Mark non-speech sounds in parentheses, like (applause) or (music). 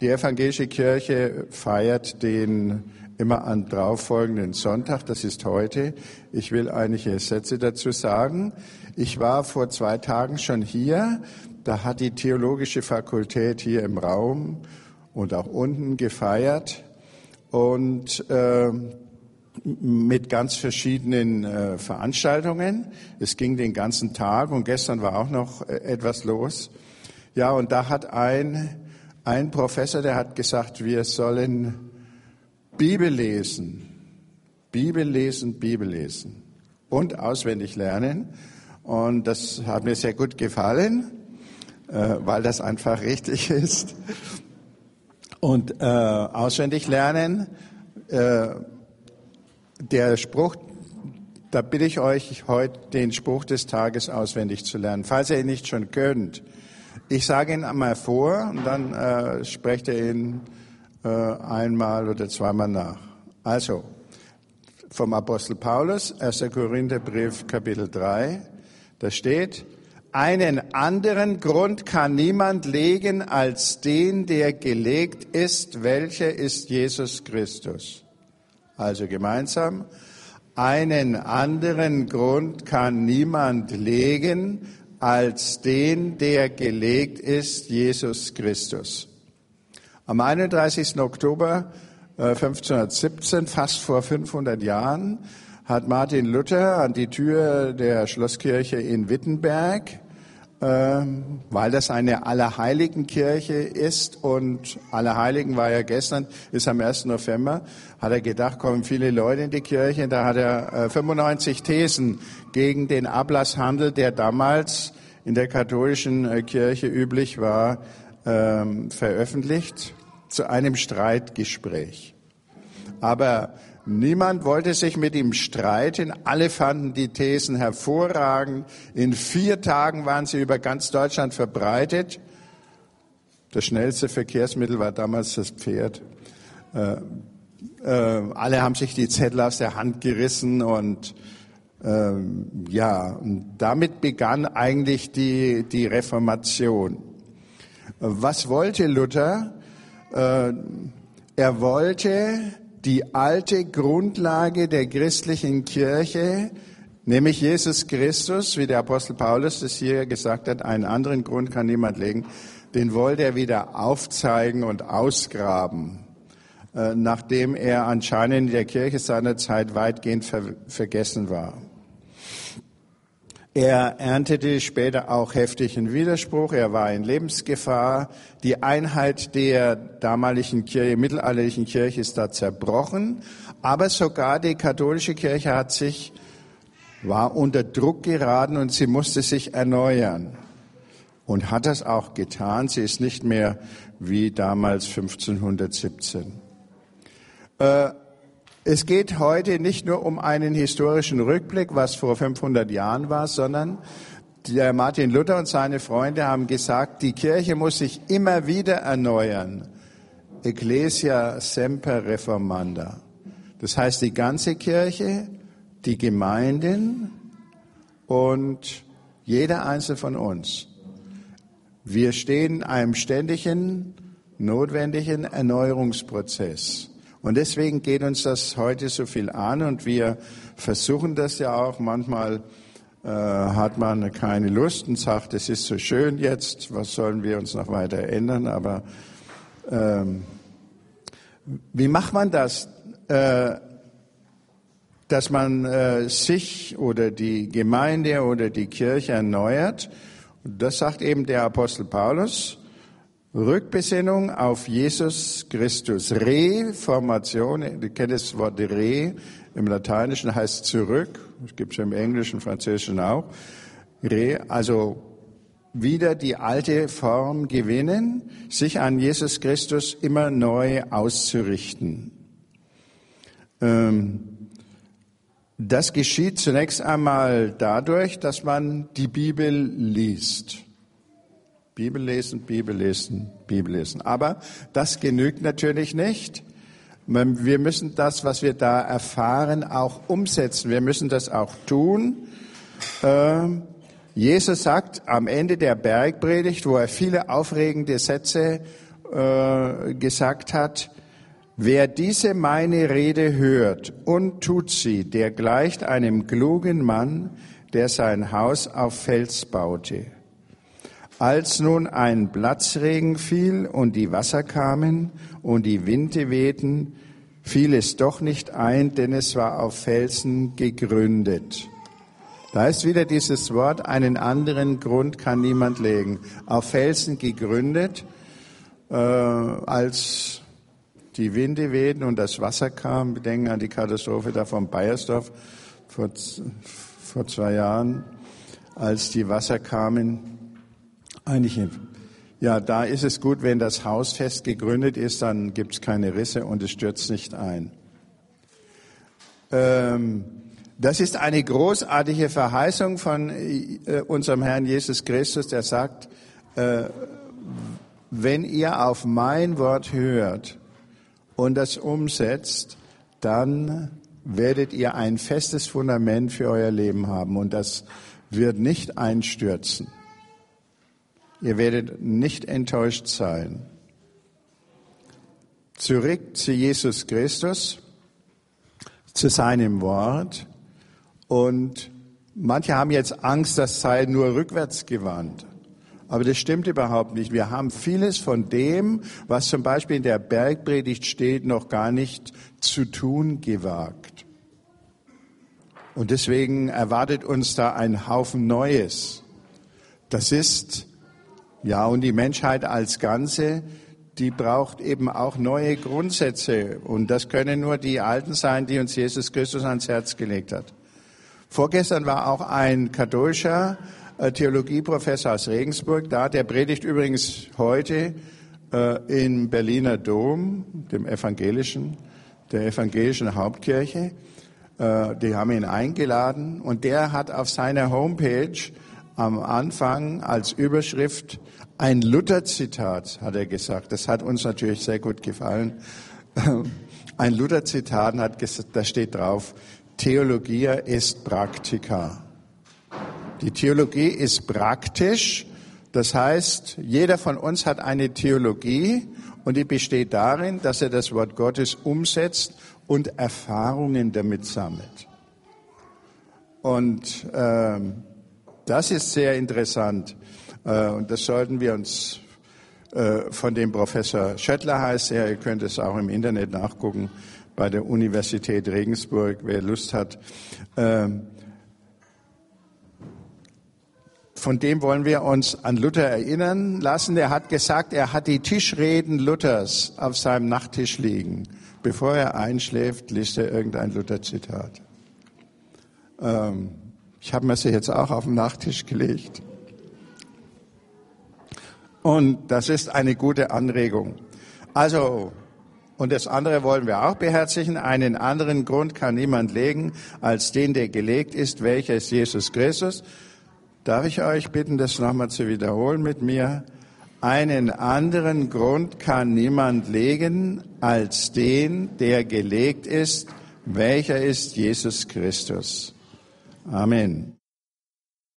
Die evangelische Kirche feiert den immer an folgenden Sonntag, das ist heute. Ich will einige Sätze dazu sagen. Ich war vor zwei Tagen schon hier, da hat die theologische Fakultät hier im Raum und auch unten gefeiert und äh, mit ganz verschiedenen äh, Veranstaltungen. Es ging den ganzen Tag und gestern war auch noch äh, etwas los. Ja, und da hat ein ein Professor, der hat gesagt, wir sollen Bibel lesen, Bibel lesen, Bibel lesen und auswendig lernen. Und das hat mir sehr gut gefallen, äh, weil das einfach richtig (laughs) ist. Und äh, auswendig lernen, äh, der Spruch, da bitte ich euch heute den Spruch des Tages auswendig zu lernen, falls ihr ihn nicht schon könnt. Ich sage ihn einmal vor und dann äh, sprecht ihr ihn äh, einmal oder zweimal nach. Also, vom Apostel Paulus, 1. Korintherbrief, Kapitel 3, da steht, einen anderen Grund kann niemand legen als den, der gelegt ist, welcher ist Jesus Christus. Also gemeinsam, einen anderen Grund kann niemand legen als den, der gelegt ist, Jesus Christus. Am 31. Oktober 1517, äh, fast vor 500 Jahren, hat Martin Luther an die Tür der Schlosskirche in Wittenberg weil das eine Allerheiligenkirche ist und Allerheiligen war ja gestern, ist am 1. November, hat er gedacht, kommen viele Leute in die Kirche. Da hat er 95 äh, Thesen gegen den Ablasshandel, der damals in der katholischen äh, Kirche üblich war, ähm, veröffentlicht zu einem Streitgespräch. Aber Niemand wollte sich mit ihm streiten. Alle fanden die Thesen hervorragend. In vier Tagen waren sie über ganz Deutschland verbreitet. Das schnellste Verkehrsmittel war damals das Pferd. Äh, äh, alle haben sich die Zettel aus der Hand gerissen und äh, ja, und damit begann eigentlich die, die Reformation. Was wollte Luther? Äh, er wollte die alte Grundlage der christlichen Kirche, nämlich Jesus Christus, wie der Apostel Paulus das hier gesagt hat, einen anderen Grund kann niemand legen, den wollte er wieder aufzeigen und ausgraben, äh, nachdem er anscheinend in der Kirche seiner Zeit weitgehend ver vergessen war. Er erntete später auch heftigen Widerspruch. Er war in Lebensgefahr. Die Einheit der damaligen Kirche, mittelalterlichen Kirche ist da zerbrochen. Aber sogar die katholische Kirche hat sich, war unter Druck geraten und sie musste sich erneuern. Und hat das auch getan. Sie ist nicht mehr wie damals 1517. Äh, es geht heute nicht nur um einen historischen Rückblick, was vor 500 Jahren war, sondern der Martin Luther und seine Freunde haben gesagt, die Kirche muss sich immer wieder erneuern. Ecclesia semper reformanda. Das heißt, die ganze Kirche, die Gemeinden und jeder Einzelne von uns. Wir stehen in einem ständigen, notwendigen Erneuerungsprozess. Und deswegen geht uns das heute so viel an und wir versuchen das ja auch. Manchmal äh, hat man keine Lust und sagt, es ist so schön jetzt, was sollen wir uns noch weiter ändern? Aber ähm, wie macht man das, äh, dass man äh, sich oder die Gemeinde oder die Kirche erneuert? Und das sagt eben der Apostel Paulus. Rückbesinnung auf Jesus Christus. Reformation, ihr kennt das Wort Re, im Lateinischen heißt zurück, das gibt es im Englischen, Französischen auch. Re, also wieder die alte Form gewinnen, sich an Jesus Christus immer neu auszurichten. Ähm, das geschieht zunächst einmal dadurch, dass man die Bibel liest. Bibel lesen, Bibel lesen, Bibel lesen. Aber das genügt natürlich nicht. Wir müssen das, was wir da erfahren, auch umsetzen. Wir müssen das auch tun. Ähm, Jesus sagt am Ende der Bergpredigt, wo er viele aufregende Sätze äh, gesagt hat, wer diese meine Rede hört und tut sie, der gleicht einem klugen Mann, der sein Haus auf Fels baute. Als nun ein Platzregen fiel und die Wasser kamen und die Winde wehten, fiel es doch nicht ein, denn es war auf Felsen gegründet. Da ist wieder dieses Wort, einen anderen Grund kann niemand legen. Auf Felsen gegründet, äh, als die Winde wehten und das Wasser kam. Wir denken an die Katastrophe da von Bayersdorf vor, vor zwei Jahren, als die Wasser kamen. Eigentlich, ja, da ist es gut, wenn das Haus fest gegründet ist, dann gibt es keine Risse und es stürzt nicht ein. Ähm, das ist eine großartige Verheißung von äh, unserem Herrn Jesus Christus, der sagt, äh, wenn ihr auf mein Wort hört und das umsetzt, dann werdet ihr ein festes Fundament für euer Leben haben und das wird nicht einstürzen. Ihr werdet nicht enttäuscht sein. Zurück zu Jesus Christus, zu seinem Wort. Und manche haben jetzt Angst, das sei nur rückwärts gewandt. Aber das stimmt überhaupt nicht. Wir haben vieles von dem, was zum Beispiel in der Bergpredigt steht, noch gar nicht zu tun gewagt. Und deswegen erwartet uns da ein Haufen Neues. Das ist, ja, und die Menschheit als Ganze, die braucht eben auch neue Grundsätze. Und das können nur die alten sein, die uns Jesus Christus ans Herz gelegt hat. Vorgestern war auch ein katholischer äh, Theologieprofessor aus Regensburg da, der predigt übrigens heute äh, im Berliner Dom, dem evangelischen, der evangelischen Hauptkirche. Äh, die haben ihn eingeladen und der hat auf seiner Homepage am Anfang als Überschrift ein Luther-Zitat, hat er gesagt. Das hat uns natürlich sehr gut gefallen. (laughs) Ein Luther-Zitat hat gesagt, da steht drauf, Theologia ist Praktika. Die Theologie ist praktisch. Das heißt, jeder von uns hat eine Theologie und die besteht darin, dass er das Wort Gottes umsetzt und Erfahrungen damit sammelt. Und äh, das ist sehr interessant. Äh, und das sollten wir uns äh, von dem Professor Schöttler heißt er, ihr könnt es auch im Internet nachgucken, bei der Universität Regensburg, wer Lust hat. Ähm, von dem wollen wir uns an Luther erinnern lassen. Er hat gesagt, er hat die Tischreden Luthers auf seinem Nachttisch liegen. Bevor er einschläft, liest er irgendein Luther-Zitat. Ähm, ich habe mir sie jetzt auch auf den Nachttisch gelegt. Und das ist eine gute Anregung. Also, und das andere wollen wir auch beherzigen. Einen anderen Grund kann niemand legen als den, der gelegt ist, welcher ist Jesus Christus. Darf ich euch bitten, das nochmal zu wiederholen mit mir? Einen anderen Grund kann niemand legen als den, der gelegt ist, welcher ist Jesus Christus. Amen.